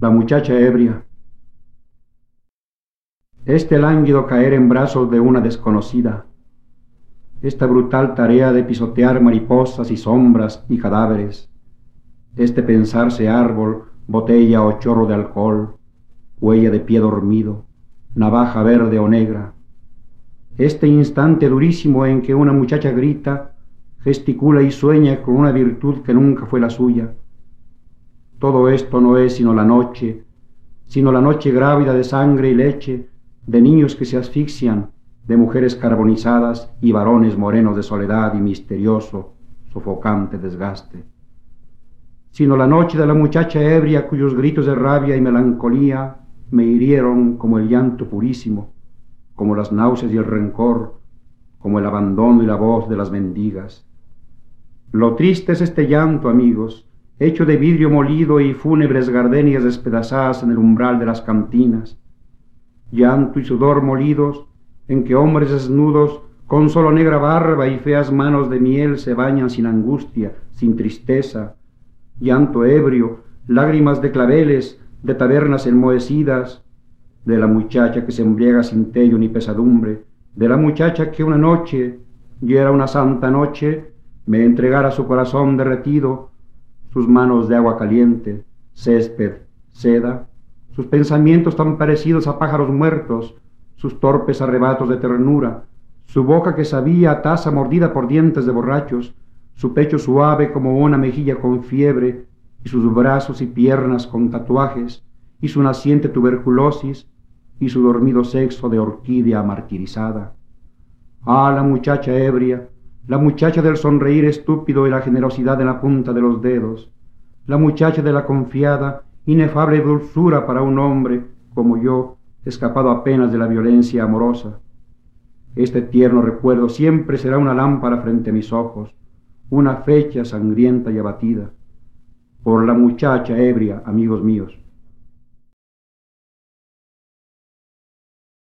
La muchacha ebria. Este lánguido caer en brazos de una desconocida. Esta brutal tarea de pisotear mariposas y sombras y cadáveres. Este pensarse árbol, botella o chorro de alcohol, huella de pie dormido, navaja verde o negra. Este instante durísimo en que una muchacha grita, gesticula y sueña con una virtud que nunca fue la suya todo esto no es sino la noche, sino la noche grávida de sangre y leche, de niños que se asfixian, de mujeres carbonizadas y varones morenos de soledad y misterioso, sofocante desgaste. Sino la noche de la muchacha ebria cuyos gritos de rabia y melancolía me hirieron como el llanto purísimo, como las náuseas y el rencor, como el abandono y la voz de las mendigas. Lo triste es este llanto, amigos, hecho de vidrio molido y fúnebres gardenias despedazadas en el umbral de las cantinas, llanto y sudor molidos, en que hombres desnudos, con solo negra barba y feas manos de miel se bañan sin angustia, sin tristeza, llanto ebrio, lágrimas de claveles, de tabernas enmohecidas, de la muchacha que se embriaga sin tello ni pesadumbre, de la muchacha que una noche, y era una santa noche, me entregara su corazón derretido, sus manos de agua caliente, césped, seda, sus pensamientos tan parecidos a pájaros muertos, sus torpes arrebatos de ternura, su boca que sabía a taza mordida por dientes de borrachos, su pecho suave como una mejilla con fiebre, y sus brazos y piernas con tatuajes, y su naciente tuberculosis, y su dormido sexo de orquídea martirizada. Ah, la muchacha ebria, la muchacha del sonreír estúpido y la generosidad en la punta de los dedos, la muchacha de la confiada, inefable dulzura para un hombre como yo, escapado apenas de la violencia amorosa. Este tierno recuerdo siempre será una lámpara frente a mis ojos, una fecha sangrienta y abatida, por la muchacha ebria, amigos míos.